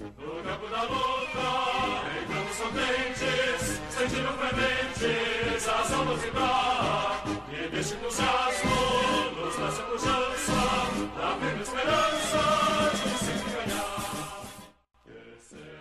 No campo da luta, entramos contentes, sentindo frementes as almas vibrar. E deste entusiasmo nos nasce a pujança da firme esperança de sempre ganhar.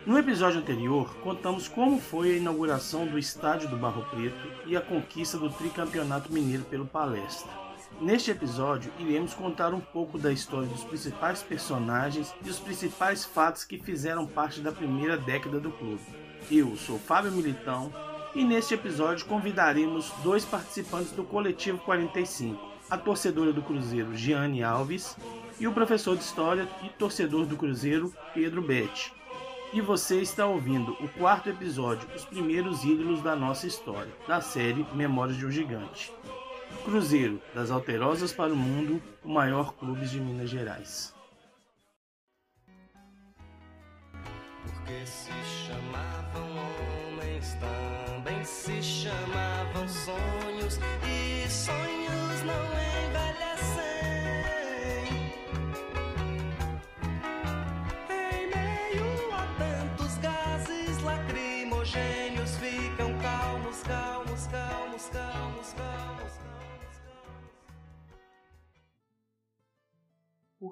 No episódio anterior, contamos como foi a inauguração do Estádio do Barro Preto e a conquista do tricampeonato mineiro pelo Palestra. Neste episódio, iremos contar um pouco da história dos principais personagens e os principais fatos que fizeram parte da primeira década do clube. Eu sou Fábio Militão e neste episódio convidaremos dois participantes do Coletivo 45, a torcedora do Cruzeiro Giane Alves e o professor de História e torcedor do Cruzeiro Pedro Betti. E você está ouvindo o quarto episódio, Os Primeiros Ídolos da Nossa História, da série Memórias de um Gigante. Cruzeiro, das Alterosas para o Mundo, o maior clube de Minas Gerais. Porque se chamavam homens, também se chamavam sonhos, e sonhos não.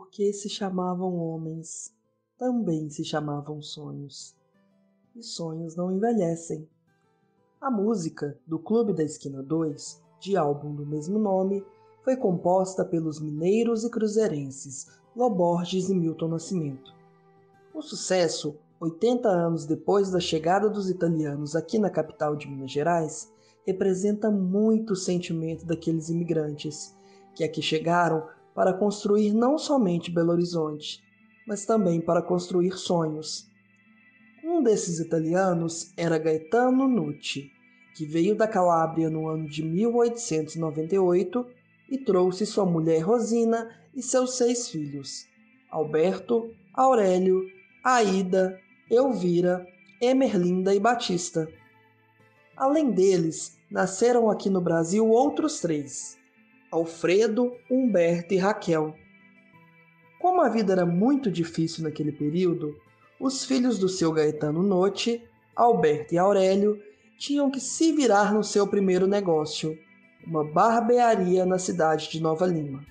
Porque se chamavam homens, também se chamavam sonhos. E sonhos não envelhecem. A música do Clube da Esquina 2, de álbum do mesmo nome, foi composta pelos mineiros e cruzeirenses Loborges e Milton Nascimento. O sucesso, 80 anos depois da chegada dos italianos aqui na capital de Minas Gerais, representa muito o sentimento daqueles imigrantes que aqui chegaram para construir não somente Belo Horizonte, mas também para construir sonhos. Um desses italianos era Gaetano Nucci, que veio da Calábria no ano de 1898 e trouxe sua mulher Rosina e seus seis filhos: Alberto, Aurélio, Aida, Elvira, Emerlinda e Batista. Além deles, nasceram aqui no Brasil outros três: Alfredo, Humberto e Raquel. Como a vida era muito difícil naquele período, os filhos do seu Gaetano Notti, Alberto e Aurélio, tinham que se virar no seu primeiro negócio, uma barbearia na cidade de Nova Lima.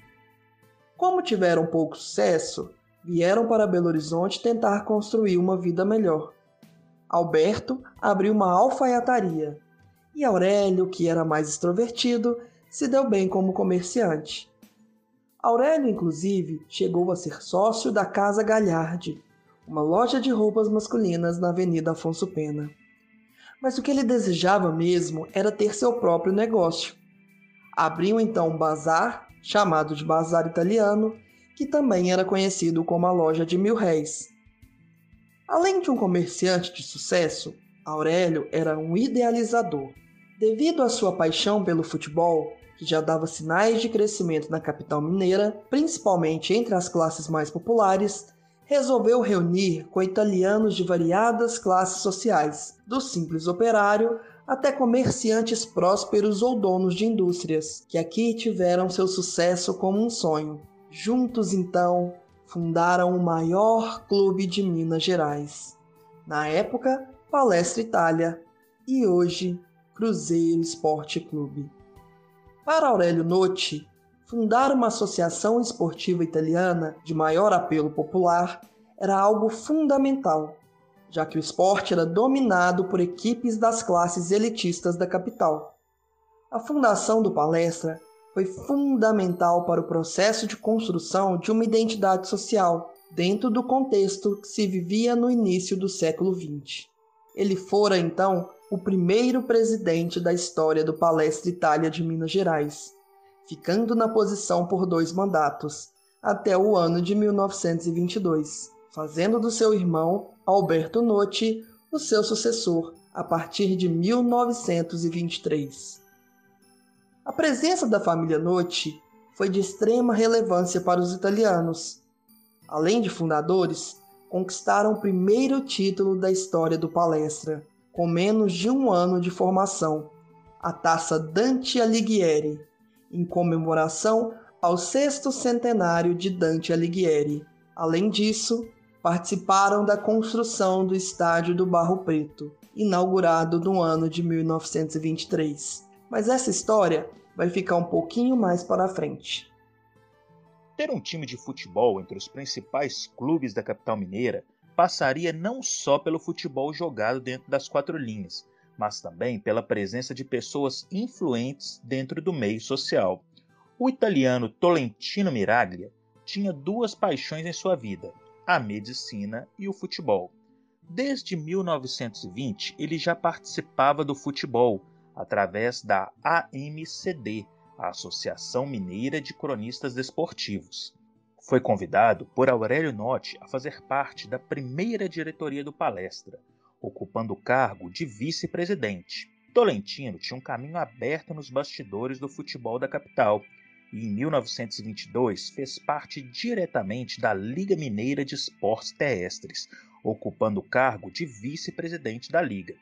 Como tiveram pouco sucesso, vieram para Belo Horizonte tentar construir uma vida melhor. Alberto abriu uma alfaiataria e Aurélio, que era mais extrovertido, se deu bem como comerciante. Aurélio, inclusive, chegou a ser sócio da Casa Galhardi, uma loja de roupas masculinas na Avenida Afonso Pena. Mas o que ele desejava mesmo era ter seu próprio negócio. Abriu então um bazar, chamado de Bazar Italiano, que também era conhecido como a Loja de Mil Réis. Além de um comerciante de sucesso, Aurélio era um idealizador. Devido à sua paixão pelo futebol, que já dava sinais de crescimento na capital mineira, principalmente entre as classes mais populares, resolveu reunir com italianos de variadas classes sociais, do simples operário até comerciantes prósperos ou donos de indústrias, que aqui tiveram seu sucesso como um sonho. Juntos, então, fundaram o maior clube de Minas Gerais. Na época, Palestra Itália, e hoje, Cruzeiro Esporte Clube. Para Aurélio Notti, fundar uma associação esportiva italiana de maior apelo popular era algo fundamental, já que o esporte era dominado por equipes das classes elitistas da capital. A fundação do Palestra foi fundamental para o processo de construção de uma identidade social dentro do contexto que se vivia no início do século XX. Ele fora então o primeiro presidente da história do Palestra Itália de Minas Gerais, ficando na posição por dois mandatos, até o ano de 1922, fazendo do seu irmão Alberto Notti o seu sucessor a partir de 1923. A presença da família Notti foi de extrema relevância para os italianos. Além de fundadores, conquistaram o primeiro título da história do Palestra, com menos de um ano de formação, a Taça Dante Alighieri, em comemoração ao sexto centenário de Dante Alighieri. Além disso, participaram da construção do estádio do Barro Preto, inaugurado no ano de 1923. Mas essa história vai ficar um pouquinho mais para frente. Ter um time de futebol entre os principais clubes da capital mineira passaria não só pelo futebol jogado dentro das quatro linhas, mas também pela presença de pessoas influentes dentro do meio social. O italiano Tolentino Miraglia tinha duas paixões em sua vida: a medicina e o futebol. Desde 1920, ele já participava do futebol através da AMCD, a Associação Mineira de Cronistas Desportivos. Foi convidado por Aurélio Notti a fazer parte da primeira diretoria do Palestra, ocupando o cargo de vice-presidente. Tolentino tinha um caminho aberto nos bastidores do futebol da capital e, em 1922, fez parte diretamente da Liga Mineira de Esportes Terrestres, ocupando o cargo de vice-presidente da Liga.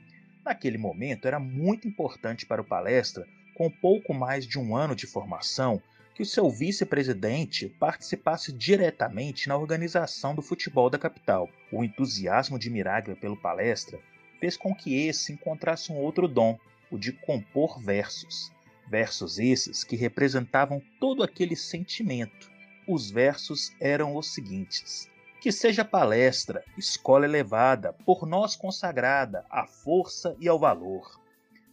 Naquele momento, era muito importante para o Palestra, com pouco mais de um ano de formação, que o seu vice-presidente participasse diretamente na organização do futebol da capital. O entusiasmo de Miraglia pelo palestra fez com que esse encontrasse um outro dom, o de compor versos. Versos esses que representavam todo aquele sentimento. Os versos eram os seguintes: Que seja palestra, escola elevada, por nós consagrada à força e ao valor.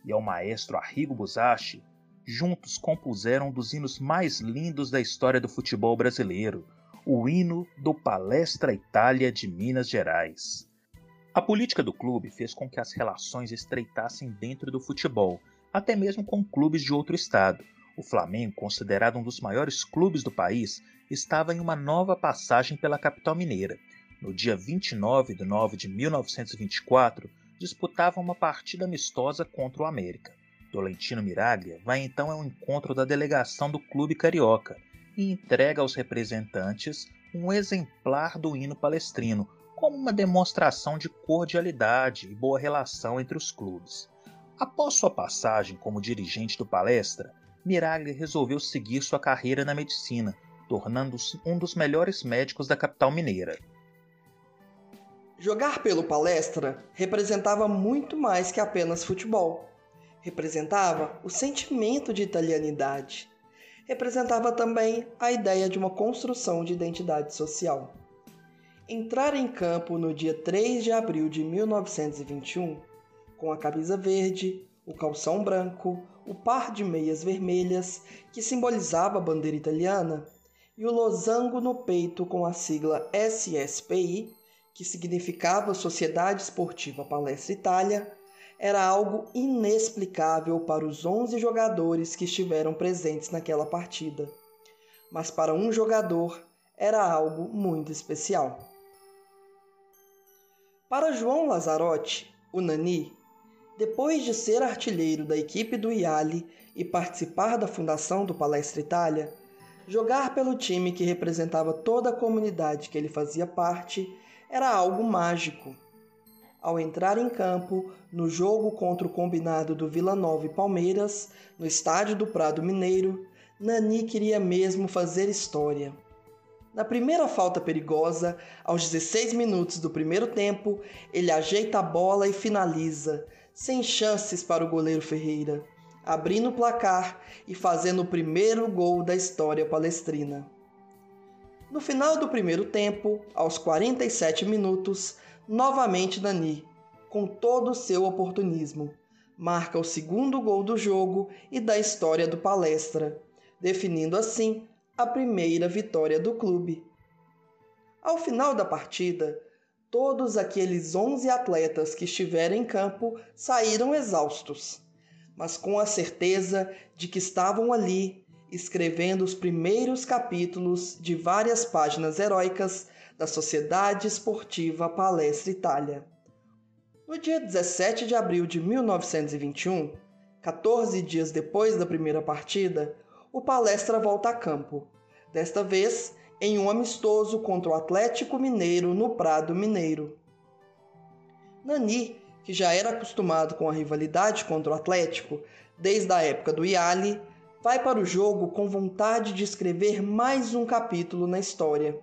E ao maestro Arrigo Busashi, juntos compuseram um dos hinos mais lindos da história do futebol brasileiro, o hino do Palestra Itália de Minas Gerais. A política do clube fez com que as relações estreitassem dentro do futebol, até mesmo com clubes de outro estado. O Flamengo, considerado um dos maiores clubes do país, estava em uma nova passagem pela capital mineira. No dia 29 de nove de 1924, disputava uma partida amistosa contra o América. Tolentino Miraglia vai então ao encontro da delegação do clube carioca e entrega aos representantes um exemplar do hino palestrino, como uma demonstração de cordialidade e boa relação entre os clubes. Após sua passagem como dirigente do Palestra, Miraglia resolveu seguir sua carreira na medicina, tornando-se um dos melhores médicos da capital mineira. Jogar pelo Palestra representava muito mais que apenas futebol representava o sentimento de italianidade. Representava também a ideia de uma construção de identidade social. Entrar em campo no dia 3 de abril de 1921, com a camisa verde, o calção branco, o par de meias vermelhas, que simbolizava a bandeira italiana, e o losango no peito com a sigla SSPI, que significava Sociedade Esportiva Palestra Itália, era algo inexplicável para os 11 jogadores que estiveram presentes naquela partida. Mas para um jogador era algo muito especial. Para João Lazarotti, o Nani, depois de ser artilheiro da equipe do Iali e participar da fundação do Palestra Itália, jogar pelo time que representava toda a comunidade que ele fazia parte era algo mágico ao entrar em campo no jogo contra o combinado do Vila Nova e Palmeiras, no estádio do Prado Mineiro, Nani queria mesmo fazer história. Na primeira falta perigosa, aos 16 minutos do primeiro tempo, ele ajeita a bola e finaliza, sem chances para o goleiro Ferreira, abrindo o placar e fazendo o primeiro gol da história palestrina. No final do primeiro tempo, aos 47 minutos, novamente Nani, com todo o seu oportunismo. Marca o segundo gol do jogo e da história do Palestra, definindo assim a primeira vitória do clube. Ao final da partida, todos aqueles 11 atletas que estiveram em campo saíram exaustos, mas com a certeza de que estavam ali escrevendo os primeiros capítulos de várias páginas heróicas da Sociedade Esportiva Palestra Itália. No dia 17 de abril de 1921, 14 dias depois da primeira partida, o Palestra volta a campo, desta vez em um amistoso contra o Atlético Mineiro no Prado Mineiro. Nani, que já era acostumado com a rivalidade contra o Atlético desde a época do Iali, vai para o jogo com vontade de escrever mais um capítulo na história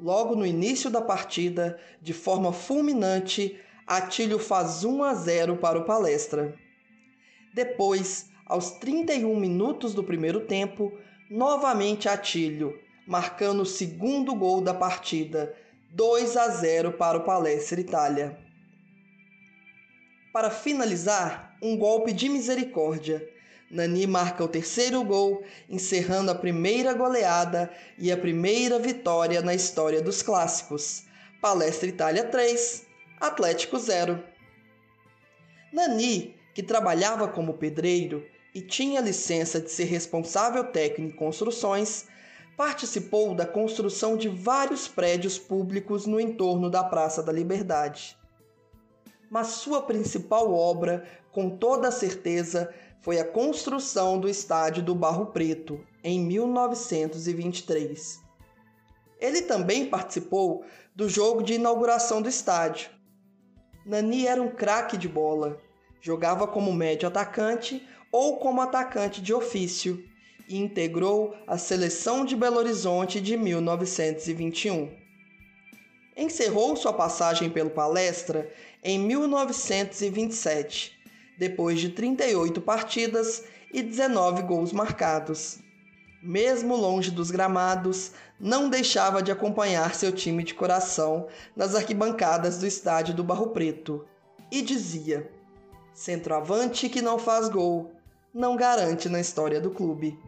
Logo no início da partida, de forma fulminante, Atílio faz 1 a 0 para o Palestra. Depois, aos 31 minutos do primeiro tempo, novamente Atílio, marcando o segundo gol da partida, 2 a 0 para o Palestra Itália. Para finalizar, um golpe de misericórdia. Nani marca o terceiro gol, encerrando a primeira goleada e a primeira vitória na história dos clássicos. Palestra Itália 3, Atlético 0. Nani, que trabalhava como pedreiro e tinha licença de ser responsável técnico em construções, participou da construção de vários prédios públicos no entorno da Praça da Liberdade. Mas sua principal obra, com toda certeza, foi a construção do estádio do Barro Preto, em 1923. Ele também participou do jogo de inauguração do estádio. Nani era um craque de bola, jogava como médio atacante ou como atacante de ofício e integrou a seleção de Belo Horizonte de 1921. Encerrou sua passagem pelo Palestra em 1927, depois de 38 partidas e 19 gols marcados. Mesmo longe dos gramados, não deixava de acompanhar seu time de coração nas arquibancadas do estádio do Barro Preto e dizia: Centroavante que não faz gol, não garante na história do clube.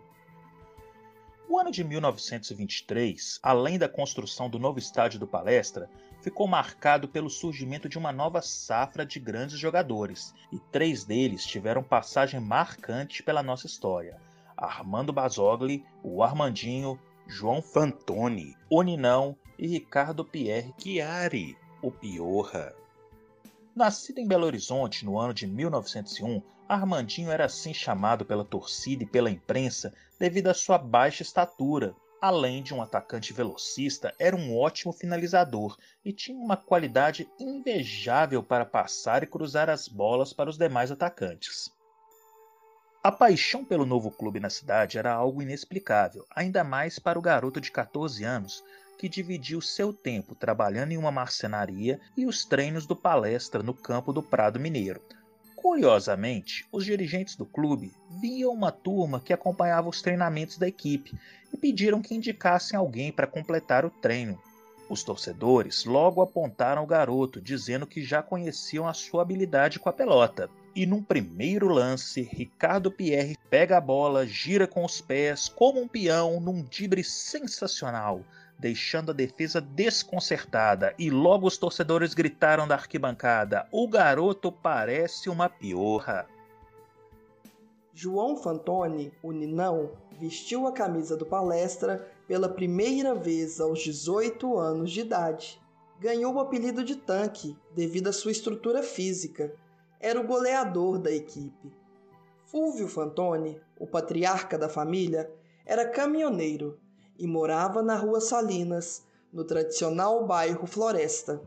O ano de 1923, além da construção do novo estádio do Palestra, ficou marcado pelo surgimento de uma nova safra de grandes jogadores, e três deles tiveram passagem marcante pela nossa história: Armando Basogli, o Armandinho, João Fantoni, o Ninão e Ricardo Pierre Chiari, o Piorra. Nascido em Belo Horizonte no ano de 1901, Armandinho era assim chamado pela torcida e pela imprensa devido à sua baixa estatura. Além de um atacante velocista, era um ótimo finalizador e tinha uma qualidade invejável para passar e cruzar as bolas para os demais atacantes. A paixão pelo novo clube na cidade era algo inexplicável, ainda mais para o garoto de 14 anos que dividiu seu tempo trabalhando em uma marcenaria e os treinos do palestra no campo do Prado Mineiro. Curiosamente, os dirigentes do clube viam uma turma que acompanhava os treinamentos da equipe e pediram que indicassem alguém para completar o treino. Os torcedores logo apontaram o garoto, dizendo que já conheciam a sua habilidade com a pelota. E num primeiro lance, Ricardo Pierre pega a bola, gira com os pés como um peão num dibre sensacional deixando a defesa desconcertada, e logo os torcedores gritaram da arquibancada: O garoto parece uma piorra. João Fantoni, o Ninão, vestiu a camisa do Palestra pela primeira vez aos 18 anos de idade. Ganhou o apelido de tanque devido à sua estrutura física. Era o goleador da equipe. Fúvio Fantoni, o patriarca da família, era caminhoneiro e morava na Rua Salinas, no tradicional bairro Floresta.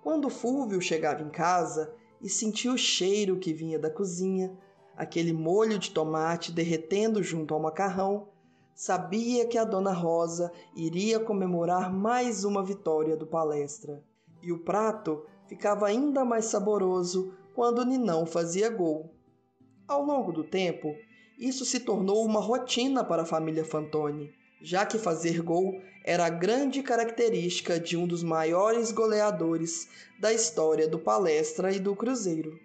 Quando Fúvio chegava em casa e sentia o cheiro que vinha da cozinha, aquele molho de tomate derretendo junto ao macarrão, sabia que a dona Rosa iria comemorar mais uma vitória do palestra. E o prato ficava ainda mais saboroso quando Ninão fazia gol. Ao longo do tempo, isso se tornou uma rotina para a família Fantoni já que fazer gol era a grande característica de um dos maiores goleadores da história do Palestra e do Cruzeiro.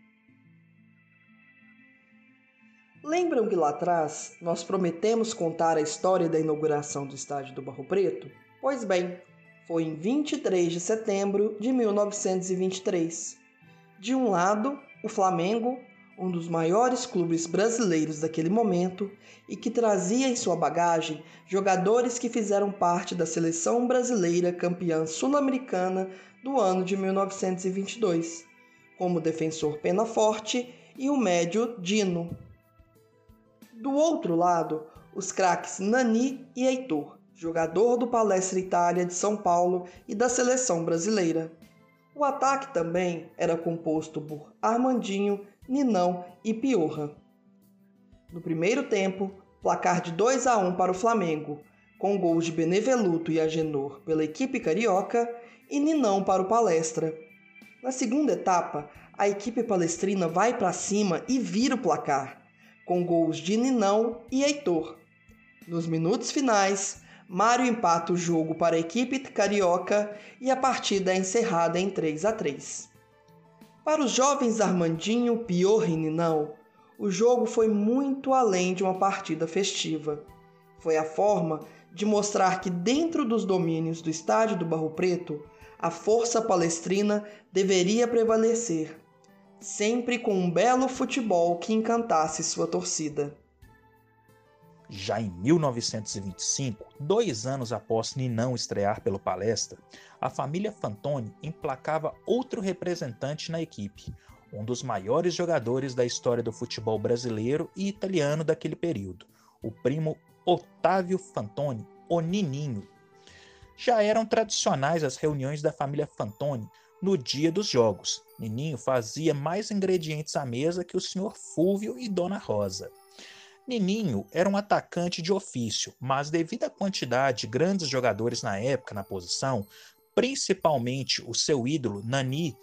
Lembram que lá atrás nós prometemos contar a história da inauguração do estádio do Barro Preto? Pois bem, foi em 23 de setembro de 1923. De um lado, o Flamengo, um dos maiores clubes brasileiros daquele momento e que trazia em sua bagagem jogadores que fizeram parte da seleção brasileira campeã sul-americana do ano de 1922, como o defensor Pena Forte e o médio Dino. Do outro lado, os craques Nani e Heitor, jogador do Palestra Itália de São Paulo e da seleção brasileira. O ataque também era composto por Armandinho, Ninão e Piorra. No primeiro tempo, placar de 2 a 1 para o Flamengo, com gols de Beneveluto e Agenor pela equipe carioca e Ninão para o Palestra. Na segunda etapa, a equipe palestrina vai para cima e vira o placar, com gols de Ninão e Heitor. Nos minutos finais, Mário empata o jogo para a equipe carioca e a partida é encerrada em 3 a 3. Para os jovens Armandinho, Pior e Ninão, o jogo foi muito além de uma partida festiva. Foi a forma de mostrar que dentro dos domínios do estádio do Barro Preto, a força palestrina deveria prevalecer, sempre com um belo futebol que encantasse sua torcida. Já em 1925, dois anos após Ninão estrear pelo Palestra, a família Fantoni emplacava outro representante na equipe, um dos maiores jogadores da história do futebol brasileiro e italiano daquele período, o primo Otávio Fantoni, o Nininho. Já eram tradicionais as reuniões da família Fantoni no dia dos jogos. Nininho fazia mais ingredientes à mesa que o senhor Fúvio e Dona Rosa. Nininho era um atacante de ofício, mas devido à quantidade de grandes jogadores na época na posição, principalmente o seu ídolo Nani,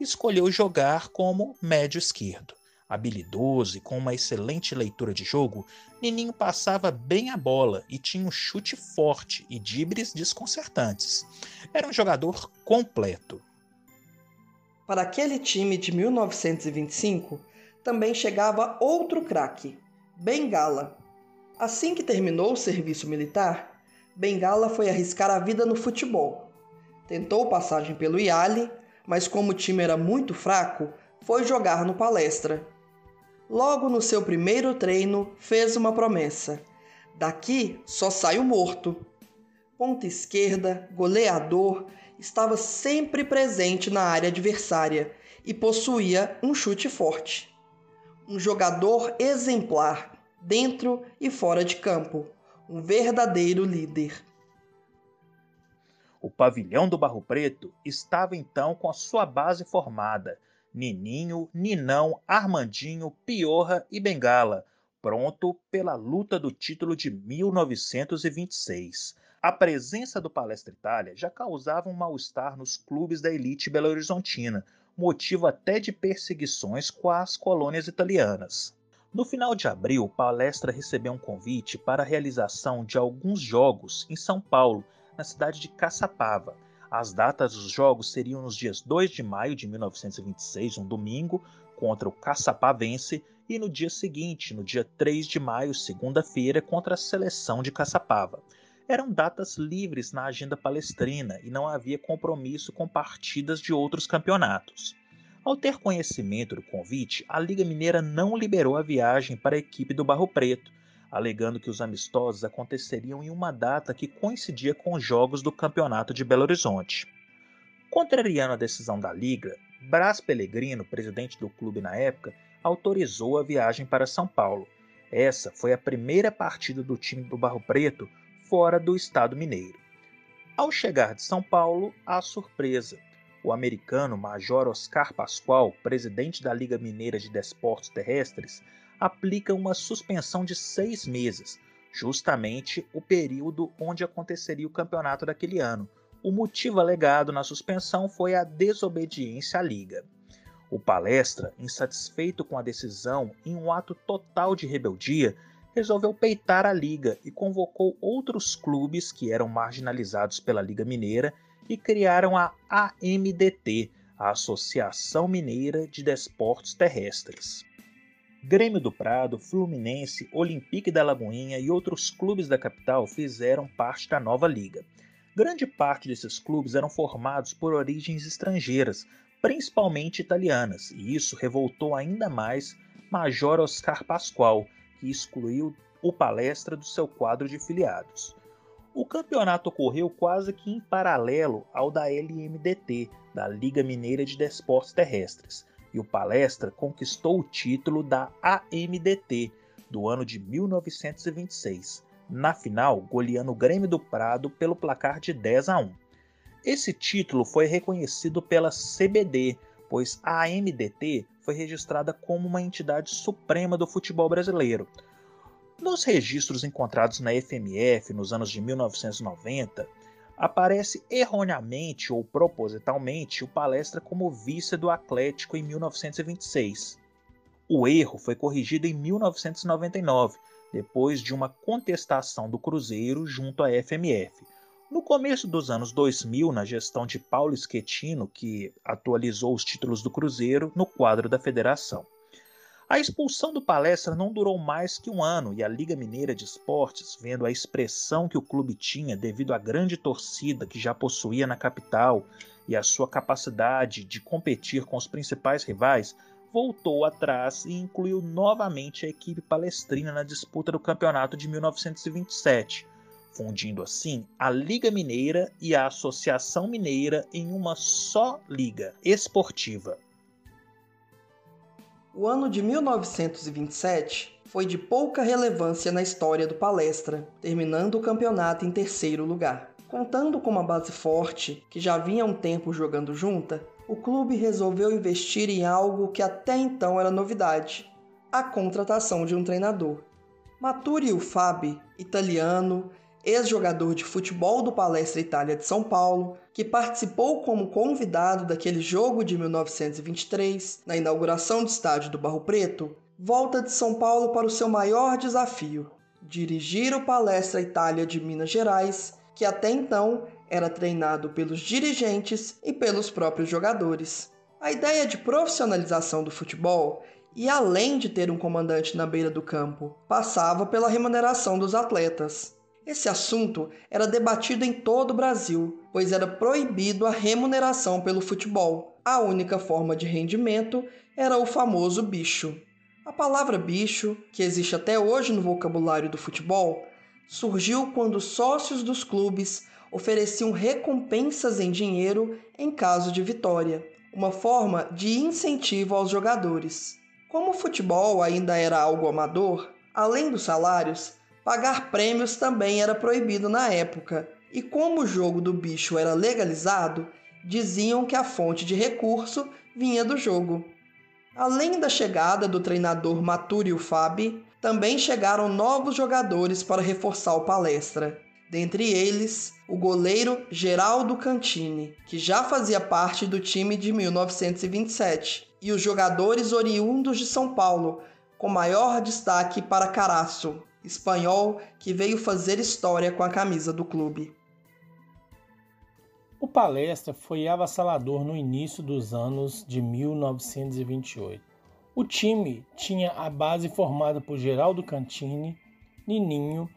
escolheu jogar como médio esquerdo. Habilidoso e com uma excelente leitura de jogo, Nininho passava bem a bola e tinha um chute forte e dibres desconcertantes. Era um jogador completo. Para aquele time de 1925, também chegava outro craque, Bengala. Assim que terminou o serviço militar, Bengala foi arriscar a vida no futebol. Tentou passagem pelo Iali, mas como o time era muito fraco, foi jogar no Palestra. Logo no seu primeiro treino, fez uma promessa: daqui só saio morto. Ponta esquerda, goleador, estava sempre presente na área adversária e possuía um chute forte. Um jogador exemplar, dentro e fora de campo, um verdadeiro líder. O pavilhão do Barro Preto estava então com a sua base formada Nininho, Ninão, Armandinho, Piorra e Bengala, pronto pela luta do título de 1926. A presença do Palestra Itália já causava um mal-estar nos clubes da elite belo-horizontina, motivo até de perseguições com as colônias italianas. No final de abril, Palestra recebeu um convite para a realização de alguns jogos em São Paulo, na cidade de Caçapava, as datas dos jogos seriam nos dias 2 de maio de 1926, um domingo, contra o Caçapavense, e no dia seguinte, no dia 3 de maio, segunda-feira, contra a seleção de Caçapava. Eram datas livres na agenda palestrina e não havia compromisso com partidas de outros campeonatos. Ao ter conhecimento do convite, a Liga Mineira não liberou a viagem para a equipe do Barro Preto, alegando que os amistosos aconteceriam em uma data que coincidia com os jogos do Campeonato de Belo Horizonte. Contrariando a decisão da Liga, Brás Pellegrino, presidente do clube na época, autorizou a viagem para São Paulo. Essa foi a primeira partida do time do Barro Preto fora do estado mineiro. Ao chegar de São Paulo, a surpresa. O americano Major Oscar Pascoal, presidente da Liga Mineira de Desportos Terrestres, aplica uma suspensão de seis meses, justamente o período onde aconteceria o campeonato daquele ano. O motivo alegado na suspensão foi a desobediência à liga. O palestra, insatisfeito com a decisão, em um ato total de rebeldia, resolveu peitar a liga e convocou outros clubes que eram marginalizados pela Liga Mineira e criaram a AMDT, a Associação Mineira de Desportos Terrestres. Grêmio do Prado, Fluminense, Olympique da Lagoinha e outros clubes da capital fizeram parte da nova liga. Grande parte desses clubes eram formados por origens estrangeiras, principalmente italianas, e isso revoltou ainda mais Major Oscar Pascoal, que excluiu o palestra do seu quadro de filiados. O campeonato ocorreu quase que em paralelo ao da LMDT, da Liga Mineira de Desportos Terrestres e o Palestra conquistou o título da AMDT do ano de 1926, na final goleando o Grêmio do Prado pelo placar de 10 a 1. Esse título foi reconhecido pela CBD, pois a AMDT foi registrada como uma entidade suprema do futebol brasileiro. Nos registros encontrados na FMF nos anos de 1990, aparece erroneamente ou propositalmente o Palestra como vice do Atlético em 1926. O erro foi corrigido em 1999, depois de uma contestação do Cruzeiro junto à FMF. No começo dos anos 2000, na gestão de Paulo Schettino, que atualizou os títulos do Cruzeiro no quadro da federação. A expulsão do Palestra não durou mais que um ano e a Liga Mineira de Esportes, vendo a expressão que o clube tinha devido à grande torcida que já possuía na capital e a sua capacidade de competir com os principais rivais, voltou atrás e incluiu novamente a equipe palestrina na disputa do campeonato de 1927, fundindo assim a Liga Mineira e a Associação Mineira em uma só liga esportiva. O ano de 1927 foi de pouca relevância na história do Palestra, terminando o campeonato em terceiro lugar. Contando com uma base forte, que já vinha um tempo jogando junta, o clube resolveu investir em algo que até então era novidade: a contratação de um treinador. Maturio Fabi, italiano, ex-jogador de futebol do Palestra Itália de São Paulo, que participou como convidado daquele jogo de 1923, na inauguração do estádio do Barro Preto, volta de São Paulo para o seu maior desafio: dirigir o Palestra Itália de Minas Gerais, que até então era treinado pelos dirigentes e pelos próprios jogadores. A ideia de profissionalização do futebol e além de ter um comandante na beira do campo, passava pela remuneração dos atletas. Esse assunto era debatido em todo o Brasil, pois era proibido a remuneração pelo futebol. A única forma de rendimento era o famoso bicho. A palavra bicho, que existe até hoje no vocabulário do futebol, surgiu quando sócios dos clubes ofereciam recompensas em dinheiro em caso de vitória, uma forma de incentivo aos jogadores. Como o futebol ainda era algo amador, além dos salários, pagar prêmios também era proibido na época, e como o jogo do bicho era legalizado, diziam que a fonte de recurso vinha do jogo. Além da chegada do treinador Matúrio Fabi, também chegaram novos jogadores para reforçar o palestra. Dentre eles, o goleiro Geraldo Cantini, que já fazia parte do time de 1927, e os jogadores oriundos de São Paulo, com maior destaque para Caraço, espanhol que veio fazer história com a camisa do clube. O Palestra foi avassalador no início dos anos de 1928. O time tinha a base formada por Geraldo Cantini, Nininho,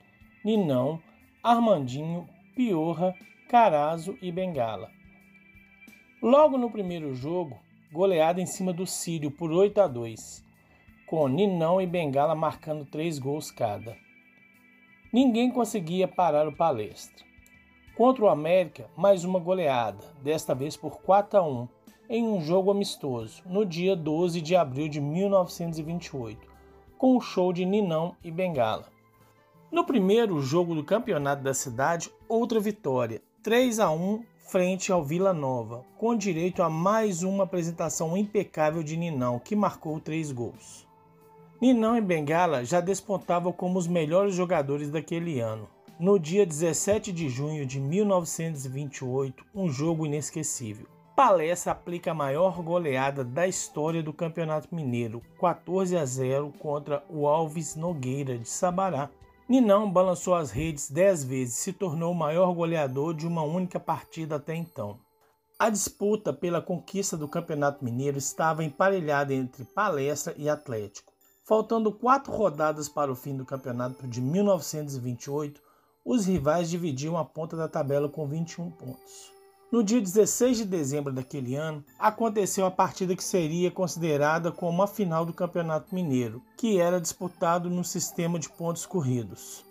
Ninão, Armandinho, Piorra, Carazo e Bengala. Logo no primeiro jogo, goleada em cima do Sírio por 8 a 2 com Ninão e Bengala marcando três gols cada. Ninguém conseguia parar o palestra. Contra o América, mais uma goleada, desta vez por 4 a 1, em um jogo amistoso, no dia 12 de abril de 1928, com o show de Ninão e Bengala. No primeiro jogo do campeonato da cidade, outra vitória, 3 a 1 frente ao Vila Nova, com direito a mais uma apresentação impecável de Ninão, que marcou três gols. Ninão e Bengala já despontavam como os melhores jogadores daquele ano. No dia 17 de junho de 1928, um jogo inesquecível. Palestra aplica a maior goleada da história do Campeonato Mineiro, 14 a 0 contra o Alves Nogueira de Sabará. Ninão balançou as redes 10 vezes e se tornou o maior goleador de uma única partida até então. A disputa pela conquista do Campeonato Mineiro estava emparelhada entre Palestra e Atlético. Faltando quatro rodadas para o fim do campeonato de 1928, os rivais dividiam a ponta da tabela com 21 pontos. No dia 16 de dezembro daquele ano, aconteceu a partida que seria considerada como a final do Campeonato Mineiro, que era disputado no sistema de pontos corridos.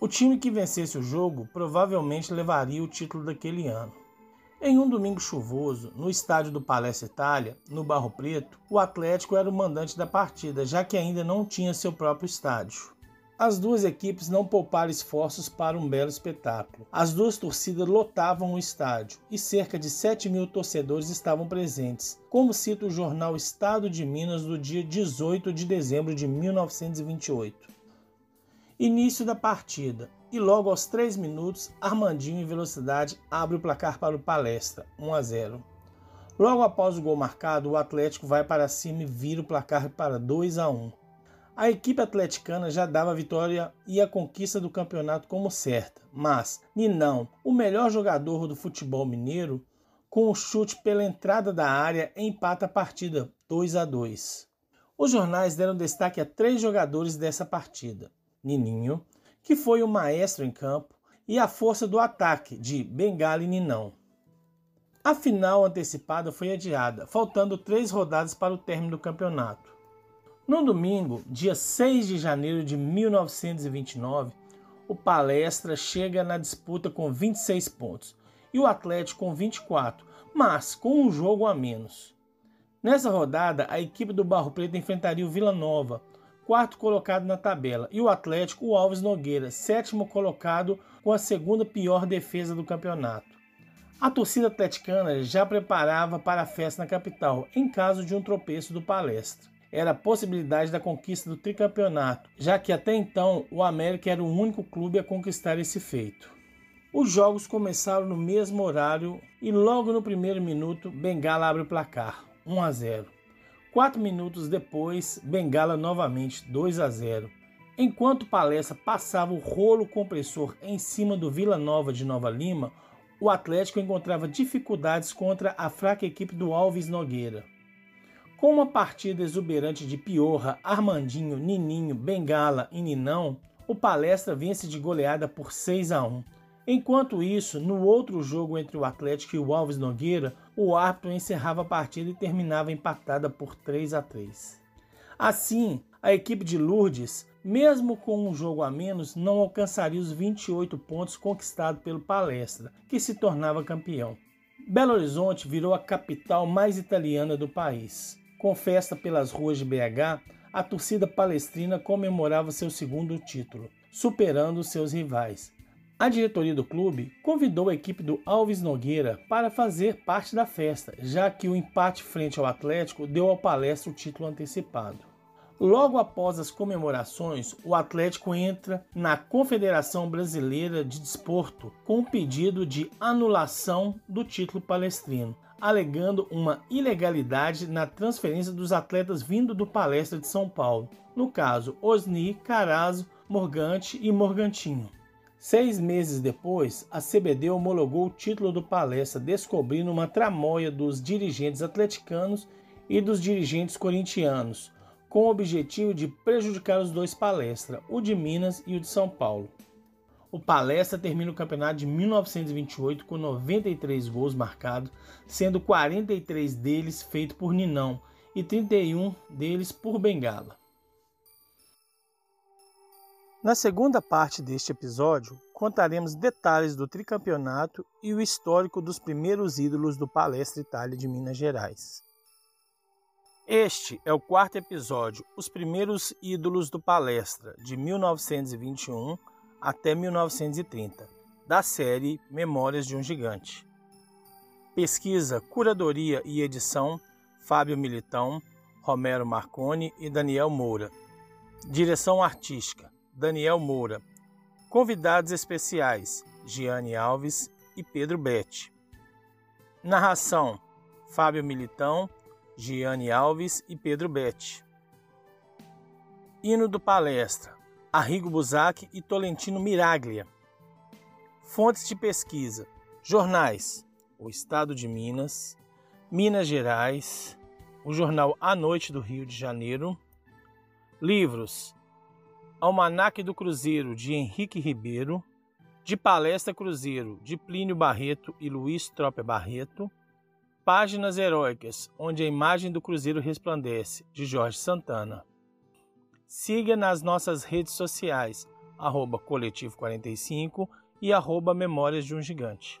O time que vencesse o jogo provavelmente levaria o título daquele ano. Em um domingo chuvoso, no estádio do Palestra Itália, no Barro Preto, o Atlético era o mandante da partida, já que ainda não tinha seu próprio estádio. As duas equipes não pouparam esforços para um belo espetáculo. As duas torcidas lotavam o estádio e cerca de 7 mil torcedores estavam presentes, como cita o jornal Estado de Minas do dia 18 de dezembro de 1928. Início da partida. E logo aos 3 minutos, Armandinho em velocidade abre o placar para o Palestra, 1 a 0. Logo após o gol marcado, o Atlético vai para cima e vira o placar para 2 a 1. A equipe atleticana já dava a vitória e a conquista do campeonato como certa, mas Ninão, o melhor jogador do futebol mineiro, com o um chute pela entrada da área, empata a partida 2 a 2. Os jornais deram destaque a três jogadores dessa partida: Nininho, que foi o maestro em campo, e a força do ataque de Bengala e Ninão. A final antecipada foi adiada, faltando três rodadas para o término do campeonato. No domingo, dia 6 de janeiro de 1929, o Palestra chega na disputa com 26 pontos e o Atlético com 24, mas com um jogo a menos. Nessa rodada, a equipe do Barro Preto enfrentaria o Vila Nova, quarto colocado na tabela, e o Atlético, o Alves Nogueira, sétimo colocado com a segunda pior defesa do campeonato. A torcida atleticana já preparava para a festa na capital, em caso de um tropeço do Palestra era a possibilidade da conquista do tricampeonato, já que até então o América era o único clube a conquistar esse feito. Os jogos começaram no mesmo horário e logo no primeiro minuto Bengala abre o placar, 1 a 0. Quatro minutos depois, Bengala novamente 2 a 0. Enquanto Palestra passava o rolo compressor em cima do Vila Nova de Nova Lima, o Atlético encontrava dificuldades contra a fraca equipe do Alves Nogueira. Com uma partida exuberante de Piorra, Armandinho, Nininho, Bengala e Ninão, o Palestra vence de goleada por 6 a 1. Enquanto isso, no outro jogo entre o Atlético e o Alves Nogueira, o árbitro encerrava a partida e terminava empatada por 3 a 3. Assim, a equipe de Lourdes, mesmo com um jogo a menos, não alcançaria os 28 pontos conquistados pelo Palestra, que se tornava campeão. Belo Horizonte virou a capital mais italiana do país. Com festa pelas ruas de BH, a torcida palestrina comemorava seu segundo título, superando seus rivais. A diretoria do clube convidou a equipe do Alves Nogueira para fazer parte da festa, já que o empate frente ao Atlético deu ao palestra o título antecipado. Logo após as comemorações, o Atlético entra na Confederação Brasileira de Desporto com um pedido de anulação do título palestrino, alegando uma ilegalidade na transferência dos atletas vindo do Palestra de São Paulo, no caso Osni, Carazo, Morgante e Morgantinho. Seis meses depois, a CBD homologou o título do Palestra, descobrindo uma tramóia dos dirigentes atleticanos e dos dirigentes corintianos, com o objetivo de prejudicar os dois Palestra, o de Minas e o de São Paulo. O Palestra termina o campeonato de 1928 com 93 gols marcados, sendo 43 deles feitos por Ninão e 31 deles por Bengala. Na segunda parte deste episódio, contaremos detalhes do tricampeonato e o histórico dos primeiros ídolos do Palestra Itália de Minas Gerais. Este é o quarto episódio, Os Primeiros Ídolos do Palestra, de 1921 até 1930, da série Memórias de um Gigante. Pesquisa, curadoria e edição: Fábio Militão, Romero Marconi e Daniel Moura. Direção artística: Daniel Moura. Convidados especiais: Giane Alves e Pedro Betti. Narração: Fábio Militão, Giane Alves e Pedro Betti. Hino do palestra: Arrigo Buzac e Tolentino Miraglia. Fontes de pesquisa: jornais: O Estado de Minas, Minas Gerais, o jornal A Noite do Rio de Janeiro. Livros: Almanaque do Cruzeiro de Henrique Ribeiro, De Palestra Cruzeiro de Plínio Barreto e Luiz Trope Barreto. Páginas Heróicas, onde a imagem do Cruzeiro resplandece, de Jorge Santana. Siga nas nossas redes sociais, arroba Coletivo45 e arroba Memórias de um Gigante.